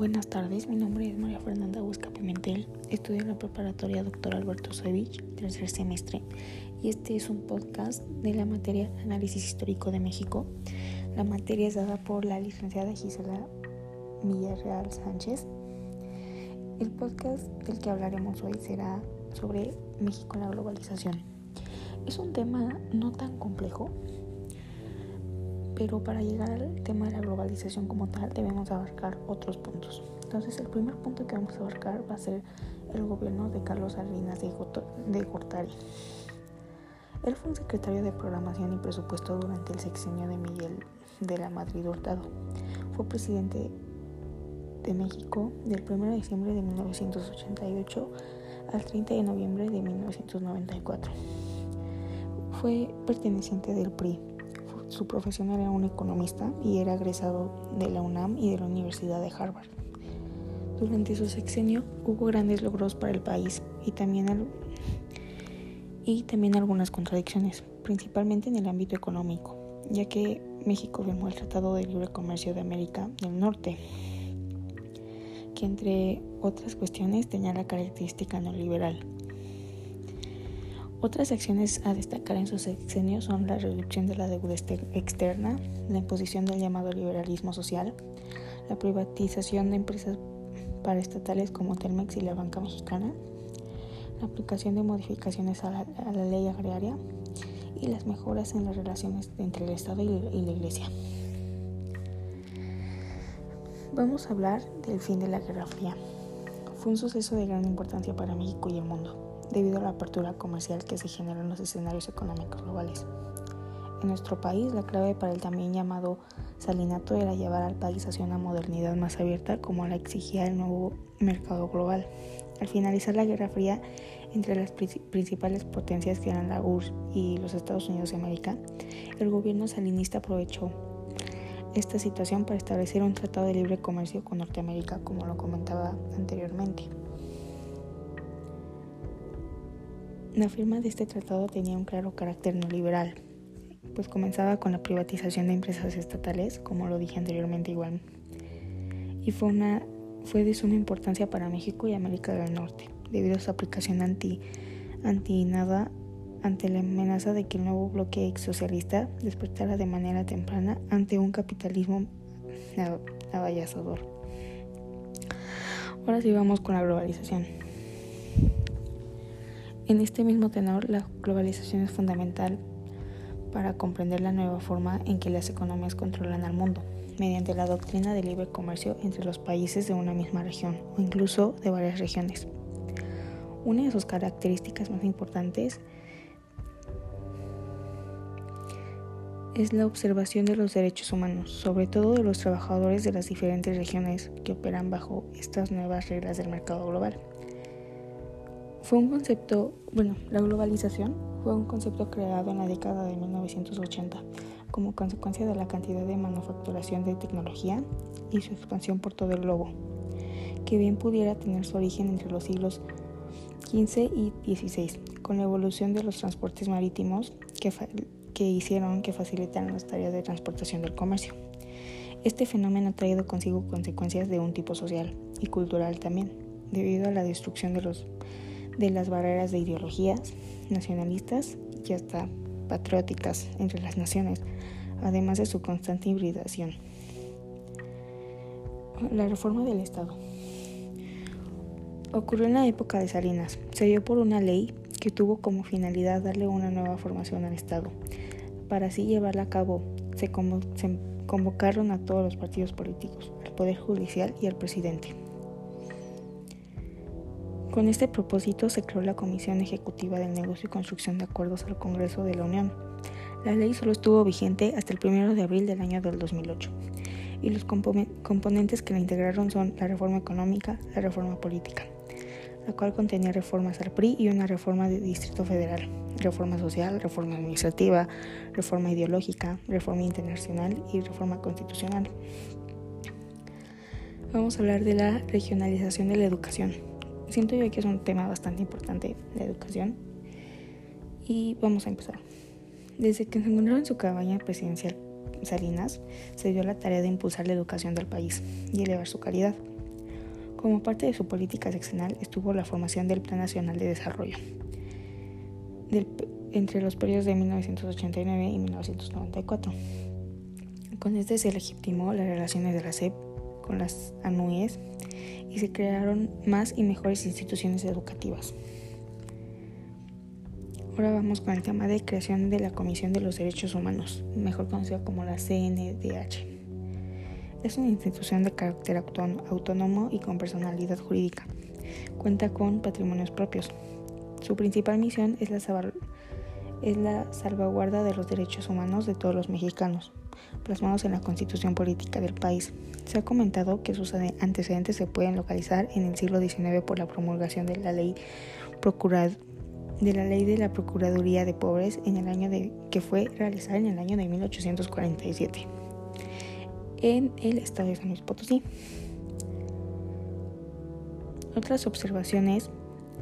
Buenas tardes, mi nombre es María Fernanda Huesca Pimentel, estudio en la preparatoria Dr. Alberto Soevich, tercer semestre, y este es un podcast de la materia Análisis Histórico de México. La materia es dada por la licenciada Gisela Villarreal Sánchez. El podcast del que hablaremos hoy será sobre México en la globalización. Es un tema no tan complejo, pero para llegar al tema de la globalización como tal debemos abarcar otros puntos. Entonces el primer punto que vamos a abarcar va a ser el gobierno de Carlos Salinas de Gortari. Él fue un secretario de Programación y Presupuesto durante el sexenio de Miguel de la Madrid Hurtado. Fue presidente de México del 1 de diciembre de 1988 al 30 de noviembre de 1994. Fue perteneciente del PRI su profesión era un economista y era egresado de la UNAM y de la Universidad de Harvard. Durante su sexenio hubo grandes logros para el país y también, y también algunas contradicciones, principalmente en el ámbito económico, ya que México firmó el Tratado de Libre Comercio de América del Norte, que entre otras cuestiones tenía la característica neoliberal otras acciones a destacar en su sexenio son la reducción de la deuda externa, la imposición del llamado liberalismo social, la privatización de empresas paraestatales como Telmex y la Banca Mexicana, la aplicación de modificaciones a la, ley agraria y las mejoras en las relaciones entre el Estado y la Iglesia. Vamos a hablar del fin de la Guerra Fría. Fue un suceso de gran importancia para México y el mundo debido a la apertura comercial que se generó en los escenarios económicos globales. En nuestro país, la clave para el también llamado salinato era llevar al país hacia una modernidad más abierta como la exigía el nuevo mercado global. Al finalizar la Guerra Fría entre las principales potencias que eran la URSS y los Estados Unidos de América, el gobierno salinista aprovechó esta situación para establecer un tratado de libre comercio con Norteamérica, como lo comentaba anteriormente. La firma de este tratado tenía un claro carácter neoliberal, pues comenzaba con la privatización de empresas estatales, como lo dije anteriormente igual, y fue, una, fue de suma importancia para México y América del Norte, debido a su aplicación anti, anti nada ante la amenaza de que el nuevo bloque ex socialista despertara de manera temprana ante un capitalismo avallazador. Ahora sí vamos con la globalización. En este mismo tenor, la globalización es fundamental para comprender la nueva forma en que las economías controlan al mundo, mediante la doctrina de libre comercio entre los países de una misma región o incluso de varias regiones. Una de sus características más importantes es la observación de los derechos humanos, sobre todo de los trabajadores de las diferentes regiones que operan bajo estas nuevas reglas del mercado global. Fue un concepto, bueno, la globalización fue un concepto creado en la década de 1980 como consecuencia de la cantidad de manufacturación de tecnología y su expansión por todo el globo, que bien pudiera tener su origen entre los siglos XV y XVI, con la evolución de los transportes marítimos que, que hicieron que facilitaran las tareas de transportación del comercio. Este fenómeno ha traído consigo consecuencias de un tipo social y cultural también, debido a la destrucción de los de las barreras de ideologías nacionalistas y hasta patrióticas entre las naciones, además de su constante hibridación. La reforma del Estado ocurrió en la época de Salinas. Se dio por una ley que tuvo como finalidad darle una nueva formación al Estado. Para así llevarla a cabo, se, convocaron a todos los partidos políticos, al Poder Judicial y al presidente. Con este propósito se creó la Comisión Ejecutiva del Negocio y Construcción de Acuerdos al Congreso de la Unión. La ley solo estuvo vigente hasta el 1 de abril del año del 2008 y los componentes que la integraron son la reforma económica, la reforma política, la cual contenía reformas al PRI y una reforma de Distrito Federal, reforma social, reforma administrativa, reforma ideológica, reforma internacional y reforma constitucional. Vamos a hablar de la regionalización de la educación siento yo que es un tema bastante importante, la educación. Y vamos a empezar. Desde que se encontró en su cabaña presidencial Salinas, se dio la tarea de impulsar la educación del país y elevar su calidad. Como parte de su política seccional estuvo la formación del Plan Nacional de Desarrollo entre los periodos de 1989 y 1994. Con este se legitimó las relaciones de la SEP con las ANUES y se crearon más y mejores instituciones educativas. Ahora vamos con el tema de creación de la Comisión de los Derechos Humanos, mejor conocida como la CNDH. Es una institución de carácter autónomo y con personalidad jurídica. Cuenta con patrimonios propios. Su principal misión es la, es la salvaguarda de los derechos humanos de todos los mexicanos, plasmados en la constitución política del país. Se ha comentado que sus antecedentes se pueden localizar en el siglo XIX por la promulgación de la ley de la ley de la Procuraduría de Pobres en el año que fue realizada en el año de 1847 en el estado de San Luis Potosí. Otras observaciones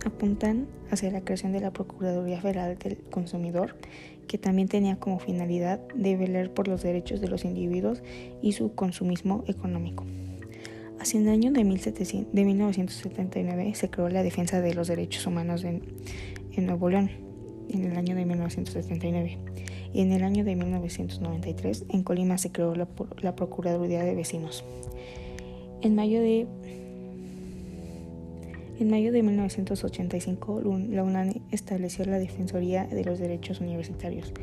apuntan hacia la creación de la Procuraduría Federal del Consumidor, que también tenía como finalidad de velar por los derechos de los individuos y su consumismo económico. Hacia el año de, 1979 se creó la Defensa de los Derechos Humanos en, en Nuevo León, en el año de 1979. Y en el año de 1993 en Colima se creó la, la Procuraduría de Vecinos. En mayo de en mayo de 1985, la UNAM estableció la Defensoría de los Derechos Universitarios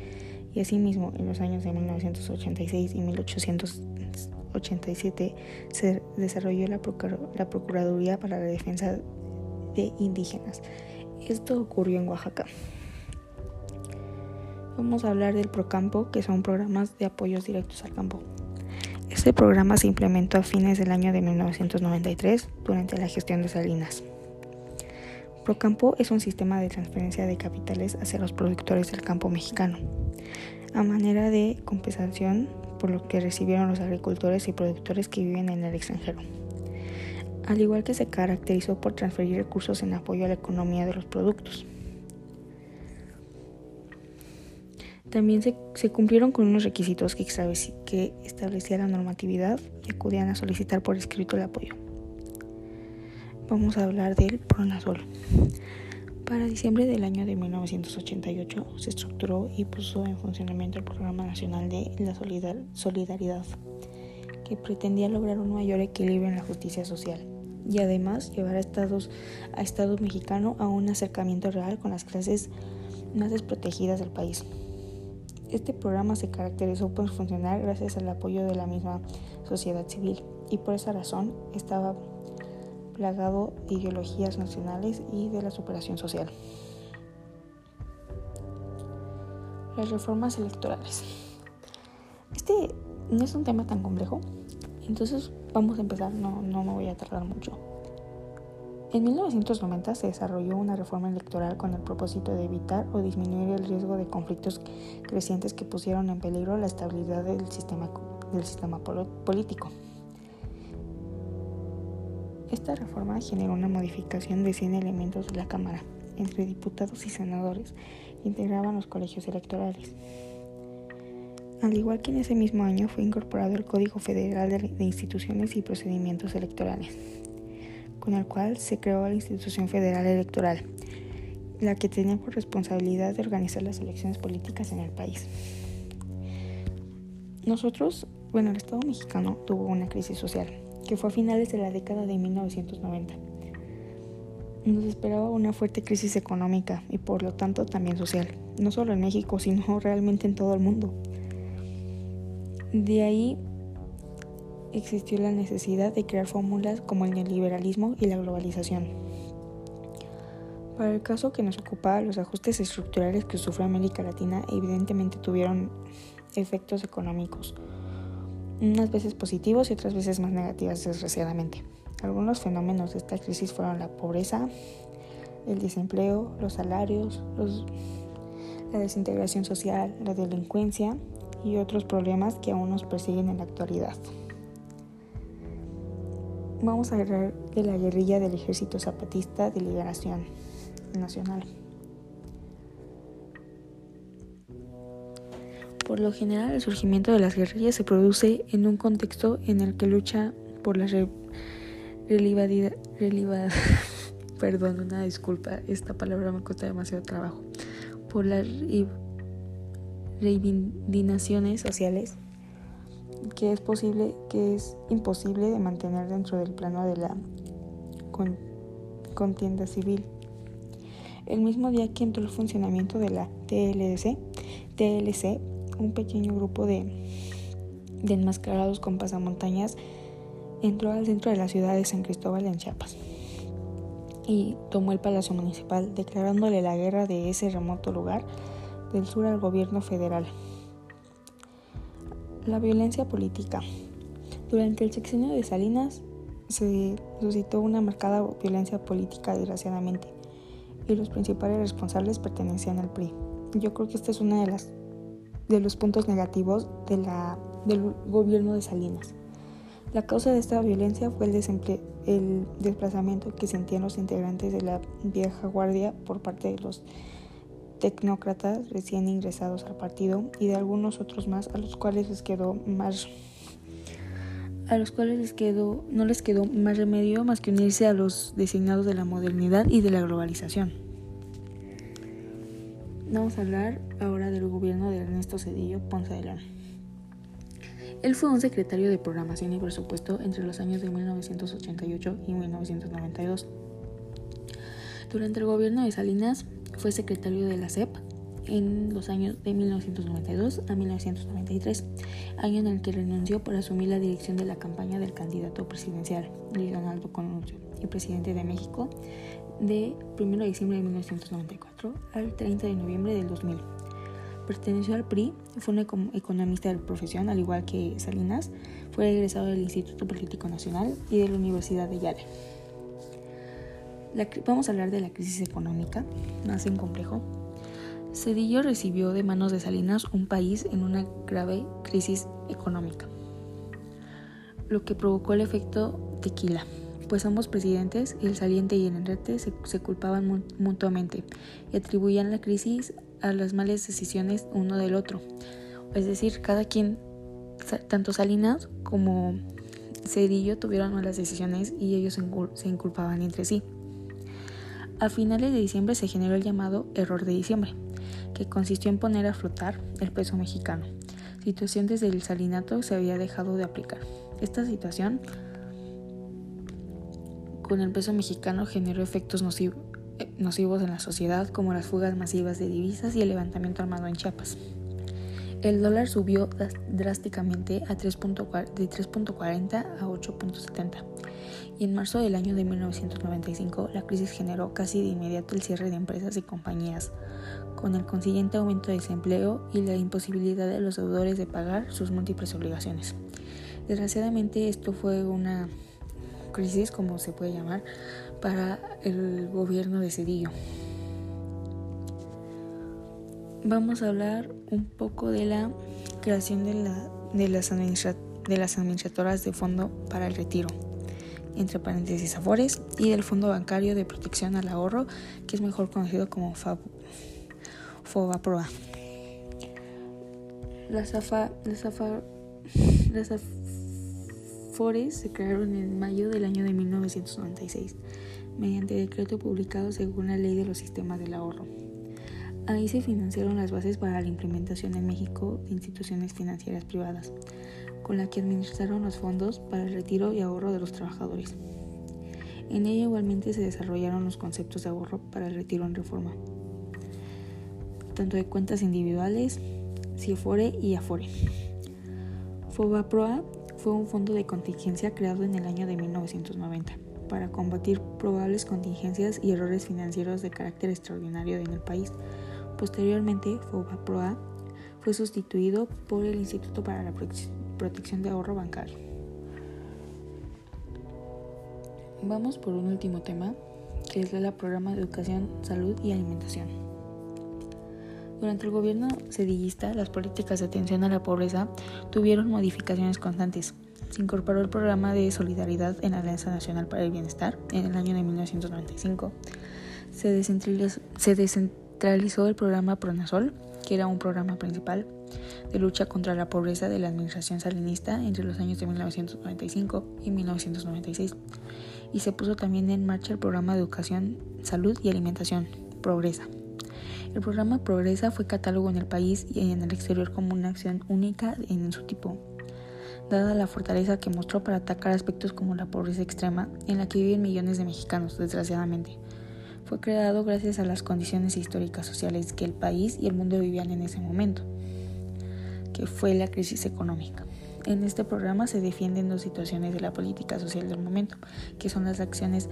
y asimismo en los años de 1986 y 1887 se desarrolló la, la Procuraduría para la Defensa de Indígenas. Esto ocurrió en Oaxaca. Vamos a hablar del Procampo, que son programas de apoyos directos al campo. Este programa se implementó a fines del año de 1993 durante la gestión de Salinas. Procampo es un sistema de transferencia de capitales hacia los productores del campo mexicano, a manera de compensación por lo que recibieron los agricultores y productores que viven en el extranjero. Al igual que se caracterizó por transferir recursos en apoyo a la economía de los productos. También se, cumplieron con unos requisitos que, que establecía la normatividad y acudían a solicitar por escrito el apoyo vamos a hablar del Pronasol. Para diciembre del año de 1988 se estructuró y puso en funcionamiento el Programa Nacional de la Solidaridad, que pretendía lograr un mayor equilibrio en la justicia social y además llevar a Estados a Estado mexicano a un acercamiento real con las clases más desprotegidas del país. Este programa se caracterizó por funcionar gracias al apoyo de la misma sociedad civil y por esa razón estaba plagado de ideologías nacionales y de la superación social. Las reformas electorales. Este no es un tema tan complejo, entonces vamos a empezar, no, no me voy a tardar mucho. En 1990 se desarrolló una reforma electoral con el propósito de evitar o disminuir el riesgo de conflictos crecientes que pusieron en peligro la estabilidad del sistema, del sistema político. Esta reforma generó una modificación de 100 elementos de la Cámara, entre diputados y senadores, que integraban los colegios electorales. Al igual que en ese mismo año fue incorporado el Código Federal de Instituciones y Procedimientos Electorales, con el cual se creó la Institución Federal Electoral, la que tenía por responsabilidad de organizar las elecciones políticas en el país. Nosotros, bueno, el Estado mexicano tuvo una crisis social que fue a finales de la década de 1990. Nos esperaba una fuerte crisis económica y por lo tanto también social, no solo en México, sino realmente en todo el mundo. De ahí existió la necesidad de crear fórmulas como el neoliberalismo y la globalización. Para el caso que nos ocupa, los ajustes estructurales que sufre América Latina evidentemente tuvieron efectos económicos unas veces positivos y otras veces más negativas desgraciadamente. Algunos fenómenos de esta crisis fueron la pobreza, el desempleo, los salarios, la desintegración social, la delincuencia y otros problemas que aún nos persiguen en la actualidad. Vamos a hablar de la guerrilla del Ejército Zapatista de Liberación Nacional. Por lo general, el surgimiento de las guerrillas se produce en un contexto en el que lucha por la perdón, una disculpa, esta palabra me cuesta demasiado trabajo, por las reivindicaciones sociales que es posible, que es imposible de mantener dentro del plano de la contienda civil. El mismo día que entró el funcionamiento de la TLC, TLC un pequeño grupo de, de enmascarados con pasamontañas entró al centro de la ciudad de San Cristóbal en Chiapas y tomó el Palacio Municipal, declarándole la guerra de ese remoto lugar del sur al gobierno federal. La violencia política. Durante el sexenio de Salinas se suscitó una marcada violencia política, desgraciadamente, y los principales responsables pertenecían al PRI. Yo creo que este es uno de, las, de los puntos negativos de la, del gobierno de Salinas. La causa de esta violencia fue el, el desplazamiento que sentían los integrantes de la vieja guardia por parte de los tecnócratas recién ingresados al partido y de algunos otros más a los cuales les quedó más a los cuales les quedó, no les quedó más remedio más que unirse a los designados de la modernidad y de la globalización. Vamos a hablar ahora del gobierno de Ernesto Cedillo Ponce de León. Él fue un secretario de Programación y Presupuesto entre los años de 1988 y 1992. Durante el gobierno de Salinas fue secretario de la CEP en los años de 1992 a 1993, año en el que renunció por asumir la dirección de la campaña del candidato presidencial Luis Donaldo Colosio y presidente de México de 1 de diciembre de 1994 al 30 de noviembre del 2000. Perteneció al PRI, fue un economista de profesión, al igual que Salinas, fue egresado del Instituto Político Nacional y de la Universidad de Yale. vamos a hablar de la crisis económica, más en complejo. Cedillo recibió de manos de Salinas un país en una grave crisis económica, lo que provocó el efecto tequila, pues ambos presidentes, el saliente y el enrete, se, culpaban mutuamente y atribuían la crisis a las malas decisiones uno del otro. Es decir, cada quien, tanto Salinas como Cedillo tuvieron malas decisiones y ellos se inculpaban entre sí. A finales de diciembre se generó el llamado error de diciembre, que consistió en poner a flotar el peso mexicano, situación desde el salinato se había dejado de aplicar. Esta situación con el peso mexicano generó efectos nocivos nocivos en la sociedad como las fugas masivas de divisas y el levantamiento armado en Chiapas. El dólar subió drásticamente a 3 de 3.40 a 8.70 y en marzo del año de 1995 la crisis generó casi de inmediato el cierre de empresas y compañías, con el consiguiente aumento de desempleo y la imposibilidad de los deudores de pagar sus múltiples obligaciones. Desgraciadamente esto fue una crisis, como se puede llamar, para el gobierno de Cedillo. Vamos a hablar un poco de la creación de, la, de, las, de las administradoras de fondo para el retiro, entre paréntesis Afores, y del Fondo Bancario de Protección al Ahorro, que es mejor conocido como FOBAPROA. Las, AFA, las, AFA, Afores se crearon en mayo del año de 1996 mediante decreto publicado según la Ley de los Sistemas del Ahorro. Ahí se financiaron las bases para la implementación en México de instituciones financieras privadas, con la que administraron los fondos para el retiro y ahorro de los trabajadores. En ella igualmente se desarrollaron los conceptos de ahorro para el retiro en reforma, tanto de cuentas individuales, CIFORE y AFORE. FOBAPROA fue un fondo de contingencia creado en el año de 1990 para combatir probables contingencias y errores financieros de carácter extraordinario en el país. Posteriormente, FOBAPROA fue sustituido por el Instituto para la Protección de Ahorro Bancario. Vamos por un último tema, que es el programa de educación, salud y alimentación. Durante el gobierno sedillista, las políticas de atención a la pobreza tuvieron modificaciones constantes, se incorporó el programa de solidaridad en la Alianza Nacional para el Bienestar en el año de 1995. Se descentralizó, el programa Pronasol que era un programa principal de lucha contra la pobreza de la administración salinista entre los años de 1995 y 1996. Y se puso también en marcha el programa de educación, salud y alimentación, Progresa. El programa Progresa fue catálogo en el país y en el exterior como una acción única en su tipo, dada la fortaleza que mostró para atacar aspectos como la pobreza extrema en la que viven millones de mexicanos, desgraciadamente. Fue creado gracias a las condiciones históricas sociales que el país y el mundo vivían en ese momento que fue la crisis económica. En este programa se defienden dos situaciones de la política social del momento, que son las acciones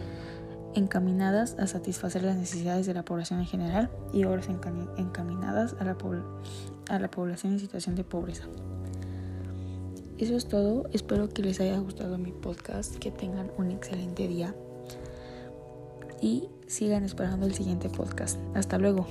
encaminadas a satisfacer las necesidades de la población en general y otras encaminadas a la, a la población en situación de pobreza. Eso es todo, espero que les haya gustado mi podcast, que tengan un excelente día y sigan esperando el siguiente podcast. Hasta luego.